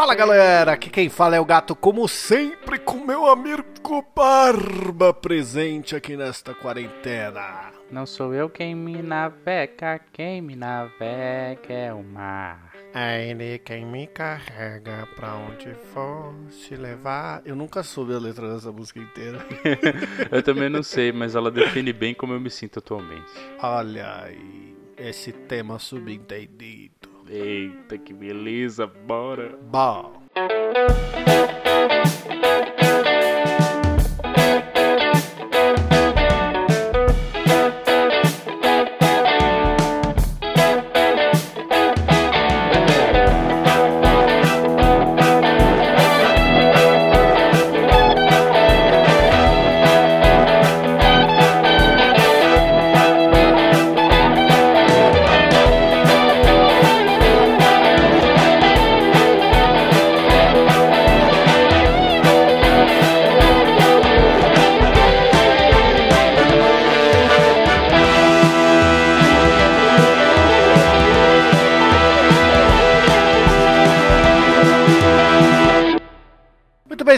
Fala galera, aqui quem fala é o gato, como sempre, com meu amigo Barba presente aqui nesta quarentena. Não sou eu quem me navega, quem me navega é o mar. É ele quem me carrega pra onde for se levar. Eu nunca soube a letra dessa música inteira. eu também não sei, mas ela define bem como eu me sinto atualmente. Olha aí, esse tema subentendido. Eita, que beleza, bora! Bom.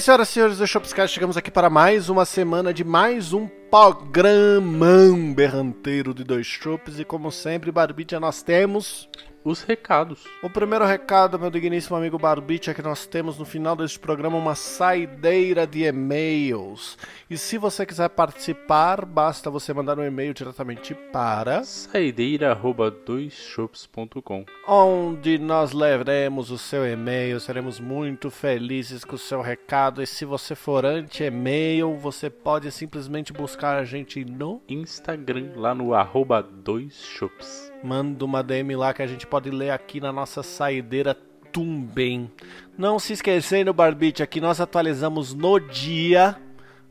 Senhoras e senhores do Shopscast, chegamos aqui para mais uma semana de mais um programão berranteiro de dois chopes. E como sempre, Barbicha, nós temos os recados. O primeiro recado, meu digníssimo amigo Barbite, é que nós temos no final deste programa uma saideira de e-mails. E se você quiser participar, basta você mandar um e-mail diretamente para saideira@doisshops.com, onde nós leremos o seu e-mail, seremos muito felizes com o seu recado. E se você for anti-e-mail, você pode simplesmente buscar a gente no Instagram, lá no arroba doisshops manda uma DM lá que a gente pode ler aqui na nossa saideira também. Não se esquecendo, Barbite, aqui nós atualizamos no dia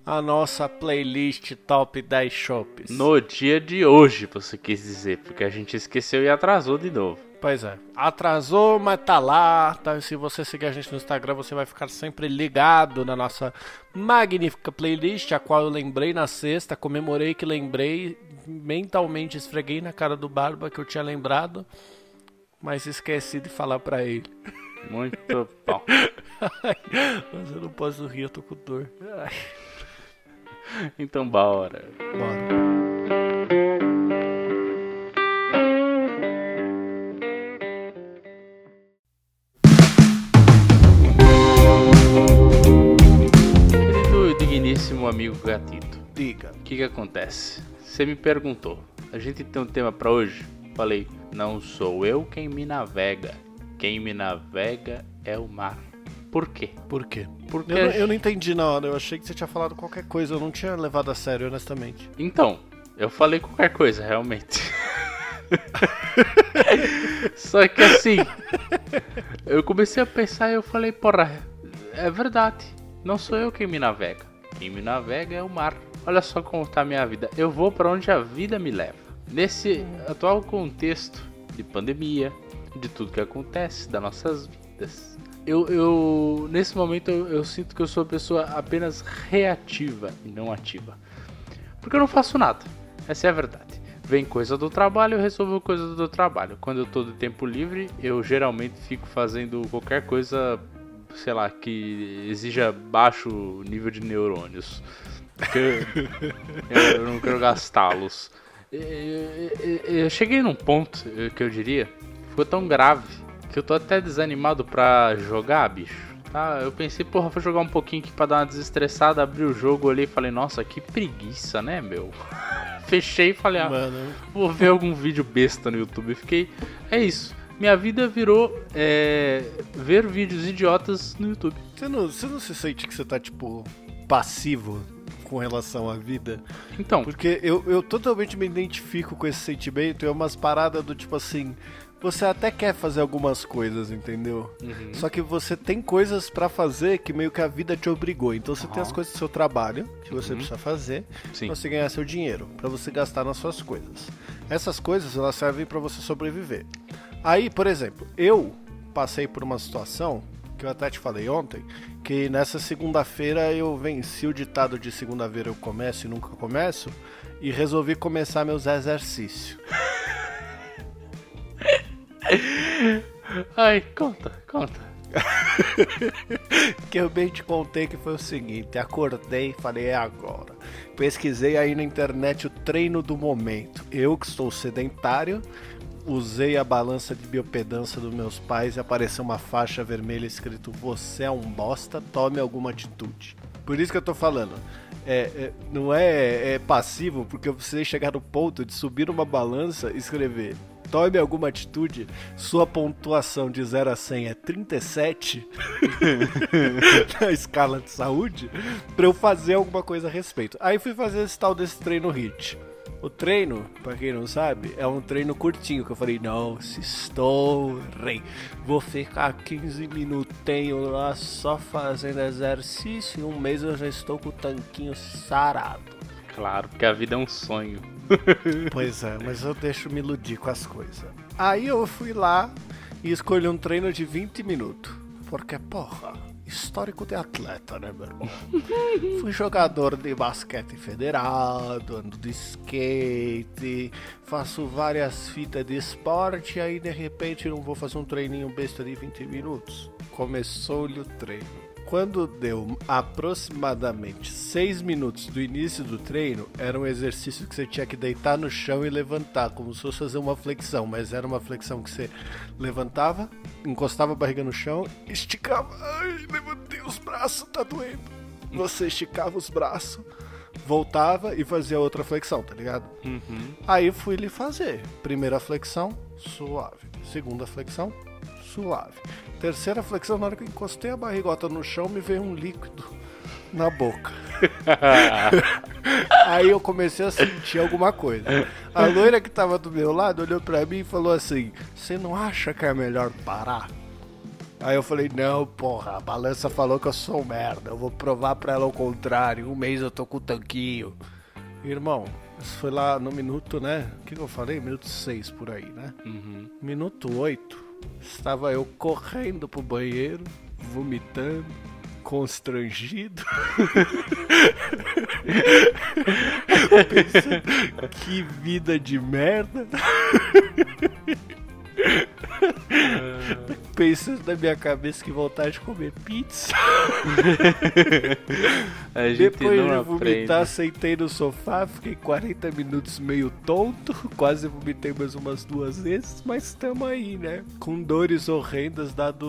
a nossa playlist Top 10 Shops. No dia de hoje, você quis dizer, porque a gente esqueceu e atrasou de novo. Pois é, atrasou, mas tá lá. Tá? Se você seguir a gente no Instagram, você vai ficar sempre ligado na nossa magnífica playlist, a qual eu lembrei na sexta, comemorei que lembrei, mentalmente esfreguei na cara do Barba que eu tinha lembrado, mas esqueci de falar para ele. Muito bom. mas eu não posso rir, eu tô com dor. Então bora. Bora. digníssimo amigo gatito. Que que acontece? Você me perguntou, a gente tem um tema para hoje? Falei, não sou eu quem me navega. Quem me navega é o mar. Por quê? Por quê? Porque eu, eu não entendi na hora, eu achei que você tinha falado qualquer coisa, eu não tinha levado a sério, honestamente. Então, eu falei qualquer coisa, realmente. Só que assim, eu comecei a pensar e eu falei, porra, é verdade. Não sou eu quem me navega. Quem me navega é o mar. Olha só como está a minha vida. Eu vou para onde a vida me leva. Nesse atual contexto de pandemia, de tudo que acontece, das nossas vidas, eu, eu nesse momento eu, eu, sinto que eu sou uma pessoa apenas reativa e não ativa. Porque eu não faço nada. Essa é a verdade. Vem coisa do trabalho, eu resolvo coisa do trabalho. Quando eu tô de tempo livre, eu geralmente fico fazendo qualquer coisa, sei lá, que exija baixo nível de neurônios. Porque eu não quero gastá-los. Eu cheguei num ponto que eu diria, ficou tão grave que eu tô até desanimado pra jogar, bicho. Tá? Eu pensei, porra, vou jogar um pouquinho aqui pra dar uma desestressada, abri o jogo ali e falei, nossa, que preguiça, né, meu? Fechei e falei, ah, Mano. vou ver algum vídeo besta no YouTube. Fiquei, é isso. Minha vida virou é, ver vídeos idiotas no YouTube. Você não, você não se sente que você tá, tipo, passivo com relação à vida. Então. Porque eu, eu totalmente me identifico com esse sentimento. É umas paradas do tipo assim. Você até quer fazer algumas coisas, entendeu? Uhum. Só que você tem coisas para fazer que meio que a vida te obrigou. Então você uhum. tem as coisas do seu trabalho que você uhum. precisa fazer para você ganhar seu dinheiro, para você gastar nas suas coisas. Essas coisas elas servem para você sobreviver. Aí, por exemplo, eu passei por uma situação que eu até te falei ontem, que nessa segunda-feira eu venci o ditado de segunda-feira eu começo e nunca começo e resolvi começar meus exercícios. Ai, conta, conta. que eu bem te contei que foi o seguinte: acordei e falei, é agora. Pesquisei aí na internet o treino do momento. Eu que estou sedentário, usei a balança de biopedância dos meus pais e apareceu uma faixa vermelha escrito: Você é um bosta, tome alguma atitude. Por isso que eu tô falando. É, é, não é, é passivo, porque eu precisei chegar no ponto de subir uma balança e escrever tome alguma atitude, sua pontuação de 0 a 100 é 37 na escala de saúde, para eu fazer alguma coisa a respeito. Aí fui fazer esse tal desse treino HIT. O treino, para quem não sabe, é um treino curtinho que eu falei, não, se estourei. Vou ficar 15 minutinhos lá só fazendo exercício. Em um mês eu já estou com o tanquinho sarado. Claro, porque a vida é um sonho. pois é, mas eu deixo me iludir com as coisas. Aí eu fui lá e escolhi um treino de 20 minutos. Porque, porra, histórico de atleta, né, meu irmão? Fui jogador de basquete federado, ando de skate, faço várias fitas de esporte, aí de repente não vou fazer um treininho besta de 20 minutos. Começou-lhe o treino. Quando deu aproximadamente 6 minutos do início do treino, era um exercício que você tinha que deitar no chão e levantar, como se fosse fazer uma flexão, mas era uma flexão que você levantava, encostava a barriga no chão, esticava, ai, levantei os braços, tá doendo. Você esticava os braços, voltava e fazia outra flexão, tá ligado? Uhum. Aí fui lhe fazer. Primeira flexão, suave. Segunda flexão, suave. Terceira flexão, na hora que eu encostei a barrigota no chão, me veio um líquido na boca. Aí eu comecei a sentir alguma coisa. A loira que tava do meu lado olhou pra mim e falou assim: Você não acha que é melhor parar? Aí eu falei: Não, porra, a balança falou que eu sou merda. Eu vou provar pra ela o contrário. Um mês eu tô com o tanquinho. Irmão, isso foi lá no minuto, né? O que, que eu falei? Minuto 6 por aí, né? Uhum. Minuto 8 Estava eu correndo pro banheiro, vomitando, constrangido. Pensando, que vida de merda. Pensando na minha cabeça que vontade de comer pizza. Depois de vomitar, aprende. sentei no sofá, fiquei 40 minutos meio tonto, quase vomitei mais umas duas vezes, mas estamos aí, né? Com dores horrendas, dado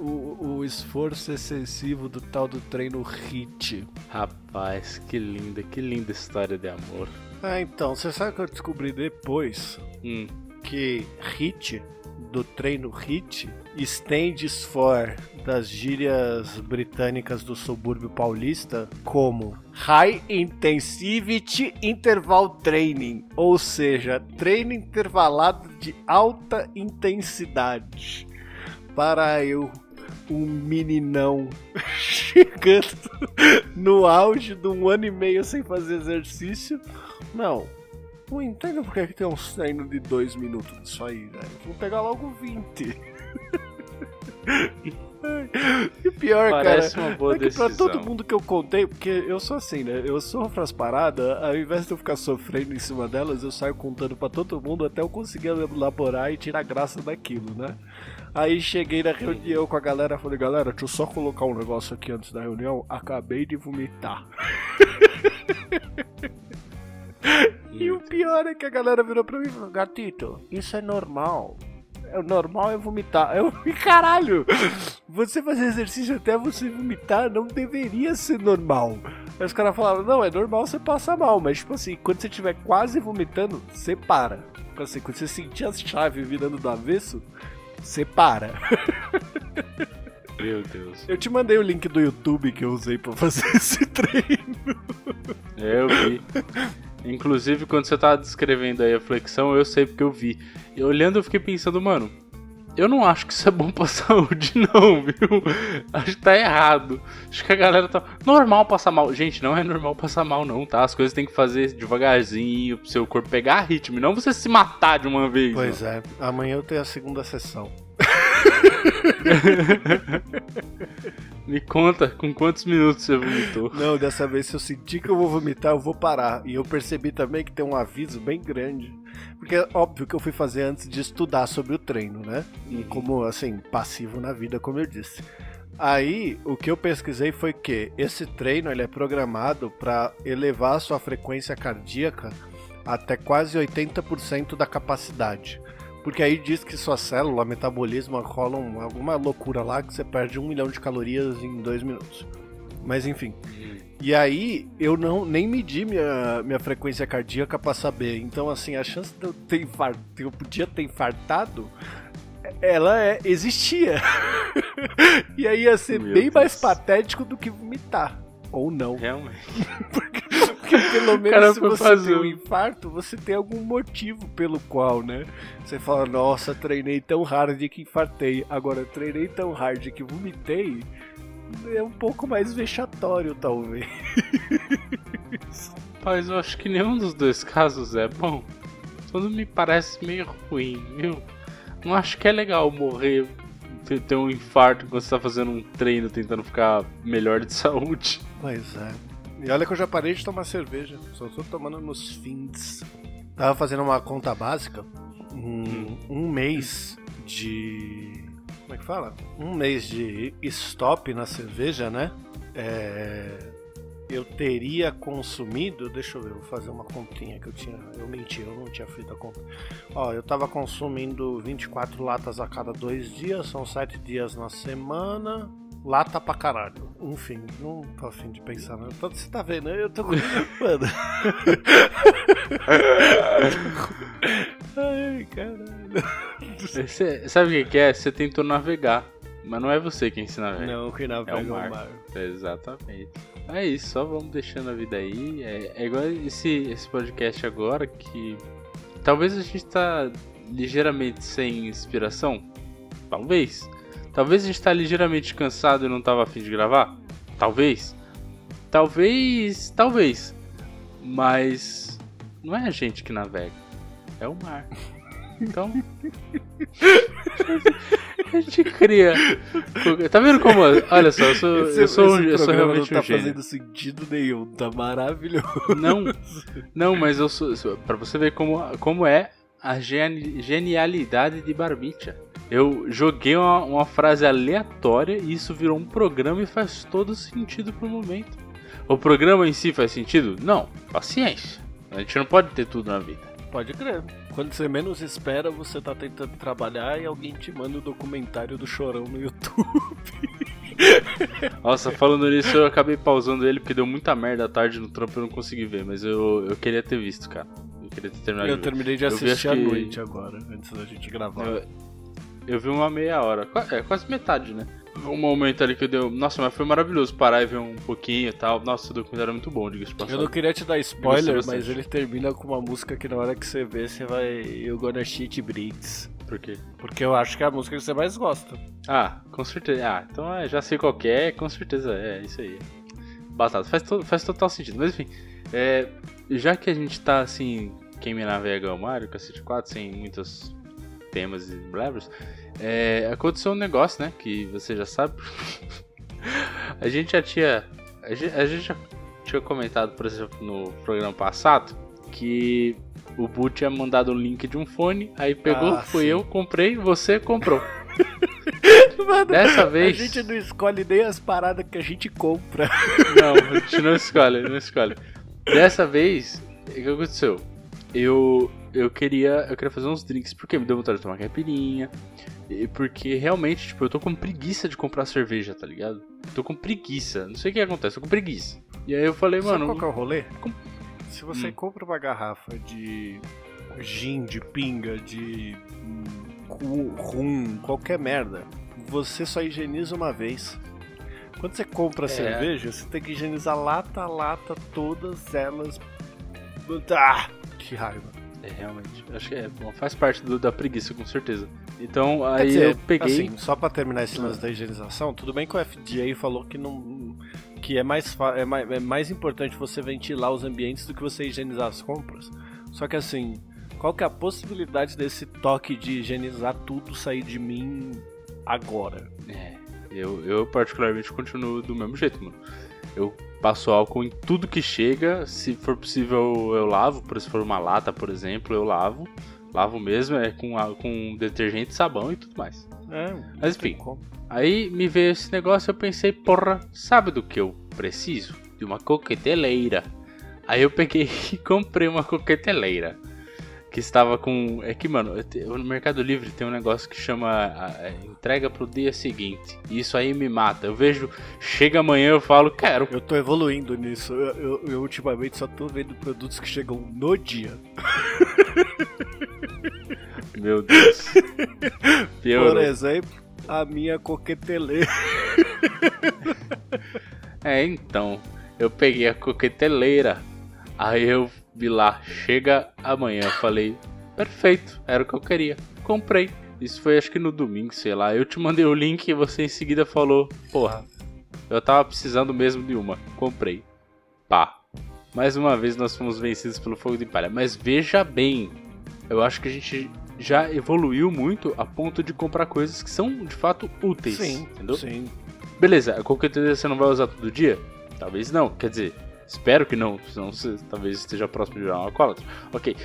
o, o esforço excessivo do tal do treino HIT. Rapaz, que linda, que linda história de amor. Ah, então, você sabe o que eu descobri depois? Hum que HIT, do treino HIT, stands for das gírias britânicas do subúrbio paulista como High Intensivity Interval Training, ou seja, treino intervalado de alta intensidade. Para eu, um meninão chegando no auge de um ano e meio sem fazer exercício, não, não entendo porque que tem um treinos de dois minutos disso aí, velho. Vou pegar logo 20. e pior, Parece cara, uma boa é que pra todo mundo que eu contei, porque eu sou assim, né? Eu sofro as paradas, ao invés de eu ficar sofrendo em cima delas, eu saio contando pra todo mundo até eu conseguir elaborar e tirar graça daquilo, né? Aí cheguei na reunião com a galera, falei, galera, deixa eu só colocar um negócio aqui antes da reunião. Acabei de vomitar. E o pior é que a galera virou pra mim e falou: Gatito, isso é normal. É, o normal é vomitar. Eu, caralho, você fazer exercício até você vomitar não deveria ser normal. Aí os caras falaram: não, é normal você passar mal, mas tipo assim, quando você estiver quase vomitando, você para. Tipo assim, quando você sentir as chaves virando do avesso, você para. Meu Deus. Eu te mandei o link do YouTube que eu usei pra fazer esse treino. Eu vi. Inclusive, quando você tava descrevendo aí a flexão, eu sei porque eu vi. E olhando, eu fiquei pensando, mano, eu não acho que isso é bom pra saúde, não, viu? Acho que tá errado. Acho que a galera tá. Normal passar mal. Gente, não é normal passar mal, não, tá? As coisas tem que fazer devagarzinho pro seu corpo pegar ritmo, não você se matar de uma vez. Pois não. é, amanhã eu tenho a segunda sessão. Me conta, com quantos minutos você vomitou? Não, dessa vez se eu sentir que eu vou vomitar, eu vou parar. E eu percebi também que tem um aviso bem grande. Porque é óbvio que eu fui fazer antes de estudar sobre o treino, né? E como, assim, passivo na vida, como eu disse. Aí, o que eu pesquisei foi que esse treino ele é programado para elevar a sua frequência cardíaca até quase 80% da capacidade. Porque aí diz que sua célula, metabolismo, rolam alguma loucura lá que você perde um milhão de calorias em dois minutos. Mas enfim. E aí eu não nem medi minha, minha frequência cardíaca para saber. Então assim, a chance de eu ter infarto, eu podia ter infartado, ela é, existia. e aí ia ser Meu bem Deus. mais patético do que vomitar. Ou não. Realmente. porque, porque, pelo menos se você fazer... tem um infarto, você tem algum motivo pelo qual, né? Você fala, nossa, treinei tão hard que infartei. Agora, treinei tão hard que vomitei. É um pouco mais vexatório, talvez. Mas eu acho que nenhum dos dois casos é bom. Tudo me parece meio ruim, viu? Não acho que é legal morrer ter um infarto quando você tá fazendo um treino tentando ficar melhor de saúde. Pois é. E olha que eu já parei de tomar cerveja, só tô tomando nos fins. Tava fazendo uma conta básica, um, um mês de. Como é que fala? Um mês de stop na cerveja, né? É eu teria consumido, deixa eu ver, vou fazer uma continha que eu tinha, eu menti, eu não tinha feito a conta. Ó, eu tava consumindo 24 latas a cada dois dias, são 7 dias na semana, lata pra caralho. Enfim, não tô afim de pensar, né? Você tá vendo? Eu tô. Mano. Ai, caralho. Você, sabe o que é? Você tentou navegar. Mas não é você quem ensina velho. Não, quem navega é o mar. mar. Exatamente. É isso, só vamos deixando a vida aí. É, é igual esse, esse podcast agora que. Talvez a gente tá ligeiramente sem inspiração. Talvez. Talvez a gente tá ligeiramente cansado e não tava afim de gravar. Talvez. Talvez. Talvez. Mas. Não é a gente que navega. É o mar. Então. a gente cria. Tá vendo como. Olha só, eu sou, esse, eu sou, eu sou realmente não tá um gênio. fazendo sentido nenhum, tá maravilhoso. Não, não, mas eu sou. Pra você ver como, como é a genialidade de Barbicha. Eu joguei uma, uma frase aleatória e isso virou um programa e faz todo sentido pro momento. O programa em si faz sentido? Não, paciência. A gente não pode ter tudo na vida. Pode crer. Quando você menos espera, você tá tentando trabalhar e alguém te manda o um documentário do Chorão no YouTube. Nossa, falando nisso, eu acabei pausando ele porque deu muita merda à tarde no trampo e eu não consegui ver, mas eu, eu queria ter visto, cara. Eu queria ter terminado Eu terminei de assistir à noite agora, antes da gente gravar. Eu, eu vi uma meia hora, é quase metade, né? um momento ali que eu deu. Nossa, mas foi maravilhoso parar e ver um pouquinho e tal. Nossa, o documentário é muito bom, diga-se Eu não queria te dar spoiler, mas ele termina com uma música que na hora que você vê, você vai. You gonna shit bricks. Por quê? Porque eu acho que é a música que você mais gosta. Ah, com certeza. Ah, então é, já sei qual é, com certeza é, isso aí. Batata, faz, to faz total sentido. Mas enfim, é, já que a gente tá assim, quem me navega é o Mario, Cacete 4, sem muitos temas e blabras, é, aconteceu um negócio, né? Que você já sabe. a gente já tinha. A gente, a gente já tinha comentado, por exemplo, no programa passado, que o Boot tinha mandado o um link de um fone, aí pegou, ah, fui sim. eu, comprei, você comprou. Mano, Dessa vez. A gente não escolhe nem as paradas que a gente compra. Não, a gente não escolhe, não escolhe. Dessa vez, o que aconteceu? Eu, eu queria eu queria fazer uns drinks porque me deu vontade de tomar caipirinha. E porque realmente, tipo, eu tô com preguiça de comprar cerveja, tá ligado? Tô com preguiça. Não sei o que acontece, tô com preguiça. E aí eu falei, Sabe mano. qual que é o rolê? Com... Se você hum. compra uma garrafa de gin, de pinga, de rum, qualquer merda, você só higieniza uma vez. Quando você compra é. cerveja, você tem que higienizar lata a lata, todas elas. Ah, que raiva. É, realmente. Acho que é, bom, faz parte do, da preguiça, com certeza. Então, aí dizer, eu peguei. Assim, só pra terminar esse lance da higienização, tudo bem que o FDA falou que não. que é mais, é mais, é mais importante você ventilar os ambientes do que você higienizar as compras. Só que assim, qual que é a possibilidade desse toque de higienizar tudo sair de mim agora? É. Eu, eu particularmente continuo do mesmo jeito, mano. Eu passo álcool em tudo que chega. Se for possível, eu lavo. Por se for uma lata, por exemplo, eu lavo. Lavo mesmo, é com, com detergente, sabão e tudo mais. É, Mas enfim, aí me veio esse negócio eu pensei, porra, sabe do que eu preciso? De uma coqueteleira. Aí eu peguei e comprei uma coqueteleira que estava com. É que, mano, no Mercado Livre tem um negócio que chama entrega pro dia seguinte. E isso aí me mata. Eu vejo, chega amanhã eu falo, quero. Eu tô evoluindo nisso. Eu, eu, eu ultimamente só tô vendo produtos que chegam no dia. Meu Deus. Piorou. Por exemplo, a minha coqueteleira. é, então. Eu peguei a coqueteleira. Aí eu lá, chega amanhã. Falei, perfeito, era o que eu queria. Comprei. Isso foi acho que no domingo, sei lá. Eu te mandei o link e você em seguida falou, porra, eu tava precisando mesmo de uma. Comprei. Pá. Mais uma vez nós fomos vencidos pelo fogo de palha. Mas veja bem, eu acho que a gente já evoluiu muito a ponto de comprar coisas que são de fato úteis. Sim, entendeu? Sim. Beleza, a coqueteleira você não vai usar todo dia? Talvez não. Quer dizer, Espero que não, senão você talvez esteja próximo de virar um alcoólatra. Ok.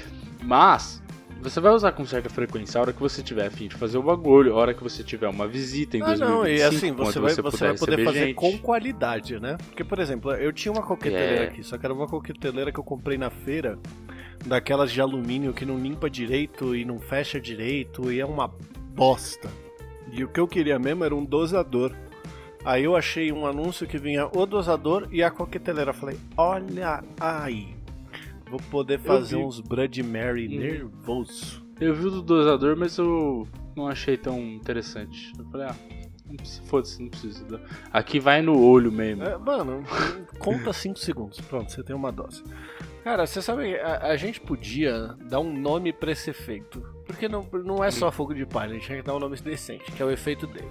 Mas, você vai usar com certa frequência a hora que você tiver afim de fazer o bagulho, a hora que você tiver uma visita em ah, 2025, não, e assim, você vai, você, você vai poder fazer gente. com qualidade, né? Porque, por exemplo, eu tinha uma coqueteleira é. aqui, só que era uma coqueteleira que eu comprei na feira, daquelas de alumínio que não limpa direito e não fecha direito, e é uma bosta. E o que eu queria mesmo era um dosador. Aí eu achei um anúncio que vinha o dosador e a coqueteleira. Falei, olha aí, vou poder fazer uns Bloody Mary hum. nervoso. Eu vi o do dosador, mas eu não achei tão interessante. Eu falei, ah, foda-se, não precisa. Aqui vai no olho mesmo. É, mano, conta 5 segundos. Pronto, você tem uma dose. Cara, você sabe, a, a, gente podia dar um nome pra esse efeito. Porque não, não é só fogo de palha, a gente tem que dar um nome decente, que é o efeito dele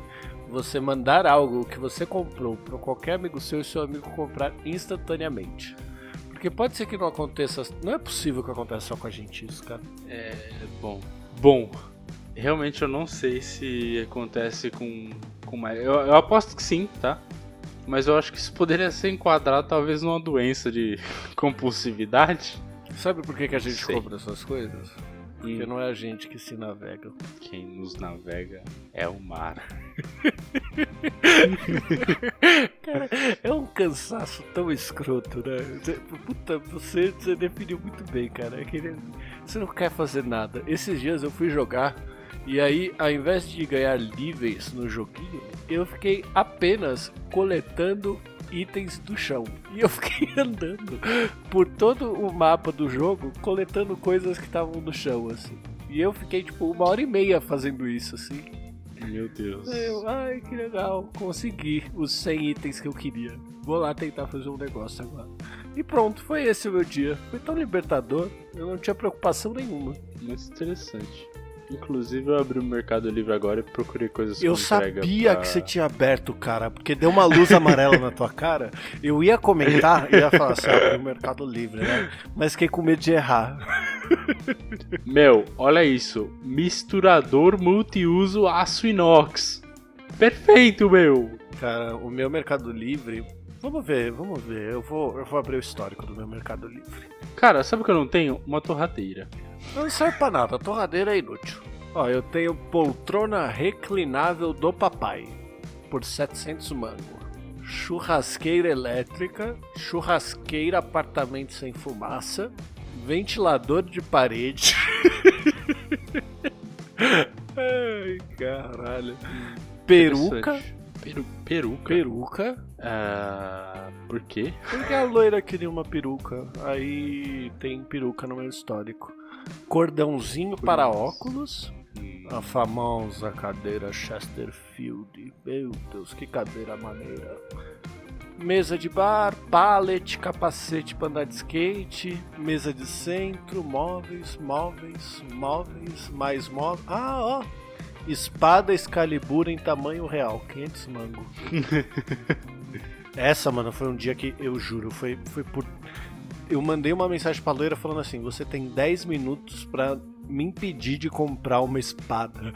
você mandar algo que você comprou para qualquer amigo seu e seu amigo comprar instantaneamente. Porque pode ser que não aconteça. Não é possível que aconteça só com a gente isso, cara. É. Bom. Bom. Realmente eu não sei se acontece com. com mais. Eu, eu aposto que sim, tá? Mas eu acho que isso poderia ser enquadrado talvez numa doença de compulsividade. Sabe por que, que a gente sei. compra essas coisas? Porque hum. não é a gente que se navega. Quem nos navega é o mar. Cara, é um cansaço tão escroto, né? Puta, você, você definiu muito bem, cara. É você não quer fazer nada. Esses dias eu fui jogar e aí, ao invés de ganhar níveis no joguinho, eu fiquei apenas coletando itens do chão. E eu fiquei andando por todo o mapa do jogo, coletando coisas que estavam no chão, assim. E eu fiquei, tipo, uma hora e meia fazendo isso, assim. Meu Deus. Eu, ai, que legal. Consegui os 100 itens que eu queria. Vou lá tentar fazer um negócio agora. E pronto, foi esse o meu dia. Foi tão libertador, eu não tinha preocupação nenhuma. Muito interessante. Inclusive eu abri o Mercado Livre agora e procurei coisas Eu sabia pra... que você tinha aberto, cara, porque deu uma luz amarela na tua cara. Eu ia comentar e ia falar assim, abriu o Mercado Livre, né? Mas fiquei com medo de errar. Meu, olha isso. Misturador multiuso aço inox. Perfeito, meu! Cara, o meu Mercado Livre. Vamos ver, vamos ver. Eu vou, eu vou abrir o histórico do meu Mercado Livre. Cara, sabe o que eu não tenho? Uma torradeira. Não serve pra nada, a torradeira é inútil. Ó, eu tenho poltrona reclinável do papai por 700 mango. Churrasqueira elétrica, churrasqueira apartamento sem fumaça, ventilador de parede. Ai, caralho. Peruca. Peru, peruca. Peruca. Ah, por quê? Porque a loira queria uma peruca. Aí tem peruca no meu histórico cordãozinho para óculos, a famosa cadeira Chesterfield. Meu Deus, que cadeira maneira. Mesa de bar, pallet, capacete para andar de skate, mesa de centro, móveis, móveis, móveis, mais móveis. Ah, ó! Espada Excalibur em tamanho real, 500 mango. Essa, mano, foi um dia que eu juro, foi, foi por eu mandei uma mensagem pra loira falando assim: você tem 10 minutos pra me impedir de comprar uma espada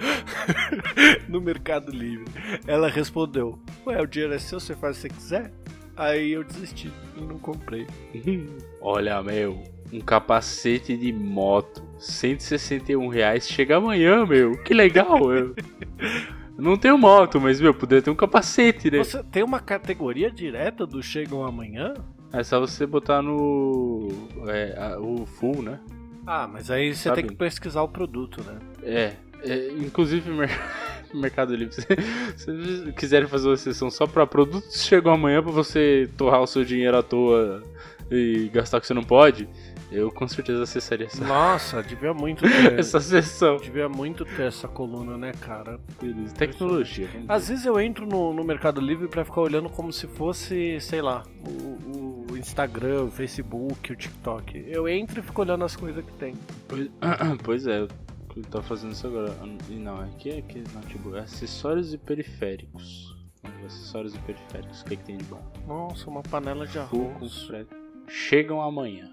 no Mercado Livre. Ela respondeu: Ué, o dinheiro é seu, você faz o que você quiser? Aí eu desisti e não comprei. Olha, meu, um capacete de moto, 161 reais, chega amanhã, meu. Que legal, meu. Não tenho moto, mas, meu, poderia ter um capacete, né? Você tem uma categoria direta do Chegam Amanhã? É só você botar no. É, a, o full, né? Ah, mas aí você Sabe? tem que pesquisar o produto, né? É. é inclusive, Mercado Livre, se vocês quiserem fazer uma sessão só para produtos chegam amanhã para você torrar o seu dinheiro à toa e gastar o que você não pode, eu com certeza acessaria essa. Nossa, devia muito ter. essa sessão. Devia muito ter essa coluna, né, cara? Beleza. Tecnologia. Às vezes eu entro no, no Mercado Livre para ficar olhando como se fosse, sei lá, o, o, Instagram, o Facebook, o TikTok. Eu entro e fico olhando as coisas que tem. Pois, pois é, eu tô fazendo isso agora. Não, aqui é aqui, não, tipo, acessórios e periféricos. Acessórios e periféricos, o que, é que tem de bom? Nossa, uma panela de arroz. Chegam amanhã.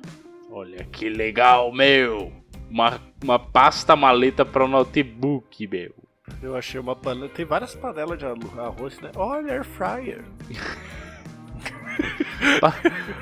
Olha que legal, meu! Uma, uma pasta maleta para o notebook, meu. Eu achei uma panela. Tem várias panelas de arroz, né? Olha, air fryer.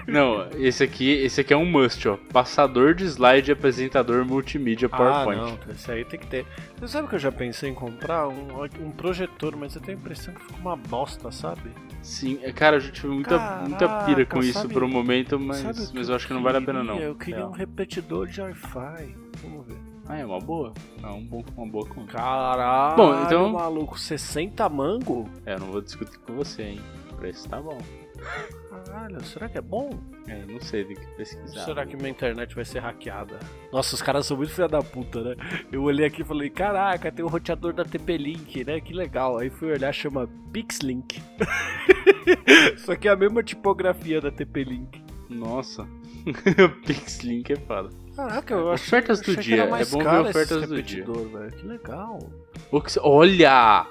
não, esse aqui, esse aqui é um must, ó. Passador de slide apresentador multimídia PowerPoint. Ah, não, esse aí tem que ter. Você sabe que eu já pensei em comprar um, um projetor, mas eu tenho a impressão que fica uma bosta, sabe? Sim, é, cara, eu já tive muita, Caraca, muita pira com isso por um momento, mas, mas eu acho que não vale a pena não. Eu queria é. um repetidor de Wi-Fi. Vamos ver. Ah, é uma boa. É um bom, uma boa conta. Caralho, bom, então... maluco, 60 mango? É, eu não vou discutir com você, hein. O preço tá bom. Caralho, será que é bom? É, não sei, tem que pesquisar. Será que minha internet vai ser hackeada? Nossa, os caras são muito filha da puta, né? Eu olhei aqui e falei, caraca, tem o um roteador da TP-Link, né? Que legal. Aí fui olhar, chama Pixlink. Só que é a mesma tipografia da TP-Link. Nossa, Pixlink é foda. Caraca, eu acho Ofertas do dia, é bom ver ofertas do dia. Véio. Que legal. Olha!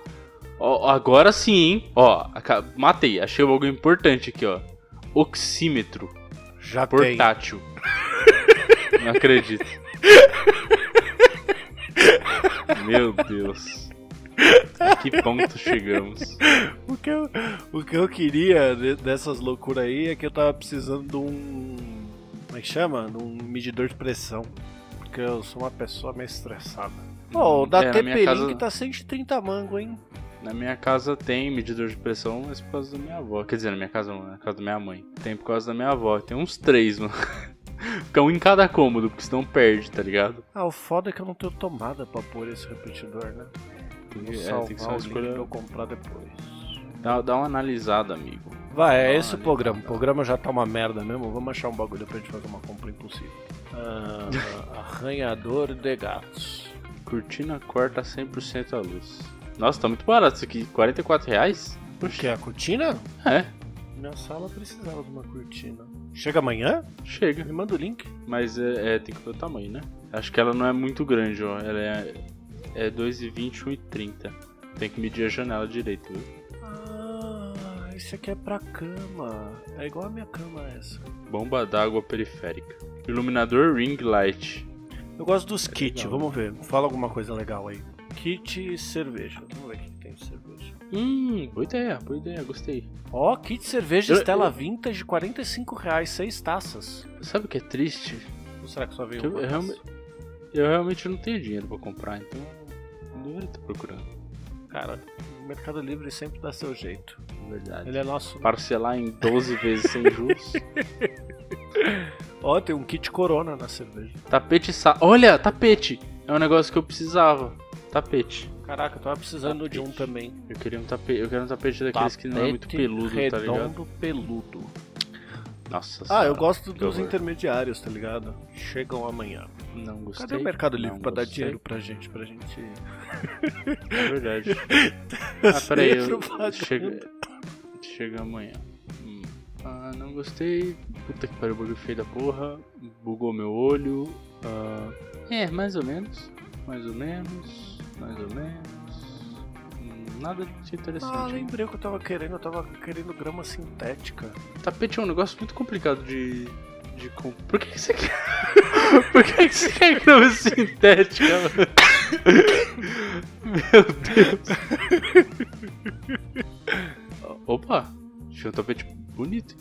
Ó, agora sim, hein? Ó, matei, achei algo importante aqui, ó. Oxímetro. Já portátil. Não acredito. Meu Deus. A que ponto chegamos? O que, eu, o que eu queria dessas loucuras aí é que eu tava precisando de um. Como é que chama? De um medidor de pressão. Porque eu sou uma pessoa meio estressada. Pô, o da é, TP-Link casa... tá 130 mango, hein? Na minha casa tem medidor de pressão, mas por causa da minha avó. Quer dizer, na minha casa não, na casa da minha mãe. Tem por causa da minha avó. Tem uns três, mano. Fica um em cada cômodo, porque senão perde, tá ligado? Ah, o foda é que eu não tenho tomada pra pôr esse repetidor, né? Tem que, é, tem que ser uma escolha. Pra eu comprar depois. Dá, dá uma analisada, amigo. Vai, é esse o programa. O programa já tá uma merda mesmo. Vamos achar um bagulho pra gente fazer uma compra impossível. Ah, arranhador de gatos. Cortina corta 100% a luz. Nossa, tá muito barato isso aqui. 44 reais? O que? A cortina? É. Minha sala precisava de uma cortina. Chega amanhã? Chega. Me manda o link. Mas é, é tem que ver o tamanho, né? Acho que ela não é muito grande, ó. Ela é, é 2,20, 1,30. Tem que medir a janela direito, viu? Ah, esse aqui é pra cama. É igual a minha cama essa. Bomba d'água periférica. Iluminador ring light. Eu gosto dos é kits, vamos ver. Fala alguma coisa legal aí. Kit cerveja. Vamos ver o que tem de cerveja. Hum, boa ideia, boa ideia, gostei. Ó, oh, kit cerveja eu, Stella eu... Vintage, 45 reais, 6 taças. Sabe o que é triste? Ou será que só veio eu, eu, eu, realmente não tenho dinheiro pra comprar, então não deveria estar procurando. Cara, o Mercado Livre sempre dá seu jeito. Verdade. Ele é nosso. Parcelar em 12 vezes sem juros. Ó, oh, tem um kit Corona na cerveja. Tapete sa... Olha, tapete! É um negócio que eu precisava. Tapete. Caraca, eu tava precisando tapete. de um também. Eu queria um tapete, eu quero um tapete daqueles tapete que não é muito peludo, tá ligado? Redondo peludo. Nossa Ah, senhora, eu gosto dos intermediários, tá ligado? Chegam amanhã. Não gostei. Cadê o Mercado Livre pra gostei. dar dinheiro pra gente? Pra gente. É verdade. ah, peraí, eu... chega... chega amanhã. Hum. Ah, não gostei. Puta que pariu, bagulho feio da porra. Bugou meu olho. Ah, é, mais ou menos. Mais ou menos mais ou menos. Hum, nada de interessante. Ah, lembrei o que eu tava querendo, eu tava querendo grama sintética. Tapete é um negócio muito complicado de, de compra. Por que, que você quer. Por que, que você quer grama sintética, mano? Meu Deus. Opa, achei um tapete bonito.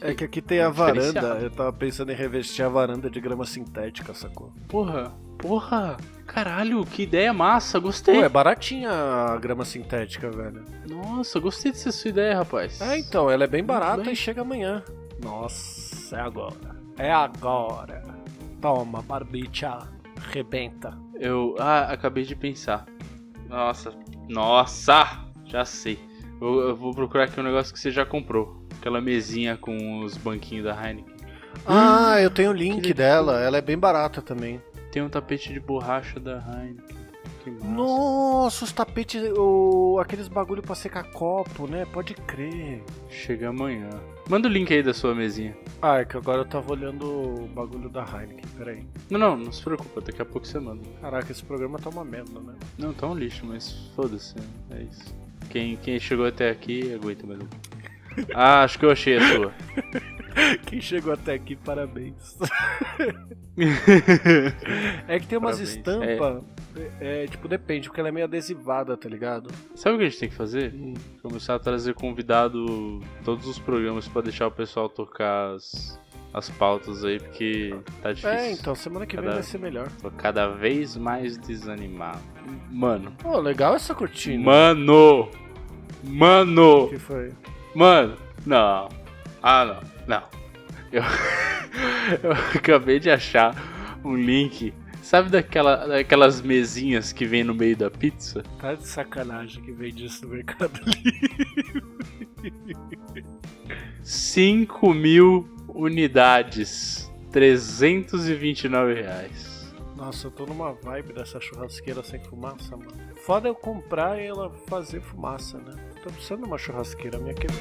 É que aqui tem a varanda. Eu tava pensando em revestir a varanda de grama sintética, sacou? Porra, porra. Caralho, que ideia massa, gostei. Pô, é baratinha a grama sintética, velho. Nossa, gostei dessa sua ideia, rapaz. É, então, ela é bem barata bem. e chega amanhã. Nossa, é agora. É agora. Toma, barbicha. Rebenta. Eu. Ah, acabei de pensar. Nossa, nossa! Já sei. Eu, eu vou procurar aqui um negócio que você já comprou. Aquela mesinha com os banquinhos da Heineken. Ah, eu tenho o link dela. Ela é bem barata também. Tem um tapete de borracha da Heineken. Nossa, os tapetes, o, aqueles bagulho pra secar copo, né? Pode crer. Chega amanhã. Manda o link aí da sua mesinha. Ah, é que agora eu tava olhando o bagulho da Heineken, peraí. Não, não, não se preocupa, daqui a pouco você manda. Caraca, esse programa tá uma merda, né? Não, tá um lixo, mas foda-se, é isso. Quem, quem chegou até aqui, aguenta mais um. Ah, acho que eu achei a sua. Quem chegou até aqui, parabéns. é que tem umas estampas, é. é, tipo, depende, porque ela é meio adesivada, tá ligado? Sabe o que a gente tem que fazer? Hum. Começar a trazer convidado todos os programas pra deixar o pessoal tocar as, as pautas aí, porque tá difícil. É, então, semana que vem Cada- vai ser melhor. Tô cada vez mais desanimado. Mano. Pô, legal essa cortina. Mano! Mano! O que foi? Mano! Não. Ah, não. Não. Eu, eu acabei de achar um link. Sabe daquela, daquelas mesinhas que vem no meio da pizza? Tá de sacanagem que vende isso no Mercado Livre. 5 mil unidades. 329 reais. Nossa, eu tô numa vibe dessa churrasqueira sem fumaça, mano. Foda eu comprar e ela fazer fumaça, né? Tô precisando de uma churrasqueira, a minha quebrou.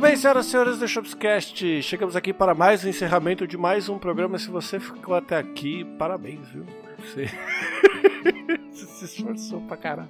Bem, senhoras e senhores do Shopscast, chegamos aqui para mais um encerramento de mais um programa. Se você ficou até aqui, parabéns, viu? Você, você se esforçou pra caralho.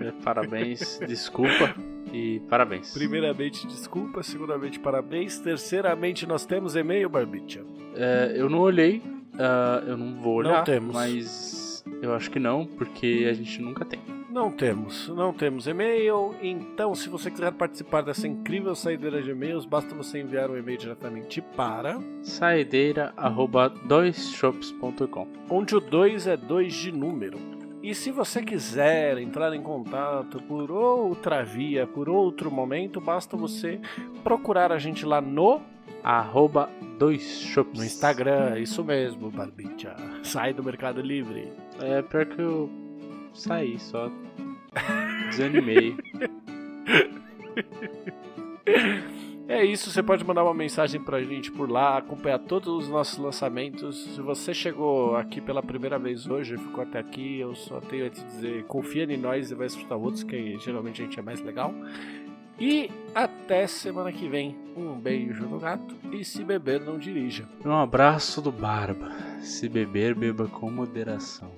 É, Parabéns, desculpa e parabéns. Primeiramente, desculpa. Segundamente, parabéns. Terceiramente, nós temos e-mail, Barbicha. É, eu não olhei, ah, eu não vou olhar, Não temos. mas eu acho que não, porque a gente nunca tem. Não temos, não temos e-mail. Então, se você quiser participar dessa incrível saideira de e-mails, basta você enviar um e-mail diretamente para Saideira arroba doisshops.com onde o 2 é 2 de número. E se você quiser entrar em contato por outra via, por outro momento, basta você procurar a gente lá no, arroba doisshops. no Instagram. Isso mesmo, Barbicha. Sai do Mercado Livre. É pior que eu saí, só desanimei. É isso, você pode mandar uma mensagem pra gente por lá, acompanhar todos os nossos lançamentos. Se você chegou aqui pela primeira vez hoje, ficou até aqui, eu só tenho a te dizer, confia em nós e vai escutar outros, que geralmente a gente é mais legal. E até semana que vem. Um beijo no gato e se beber, não dirija. Um abraço do Barba. Se beber, beba com moderação.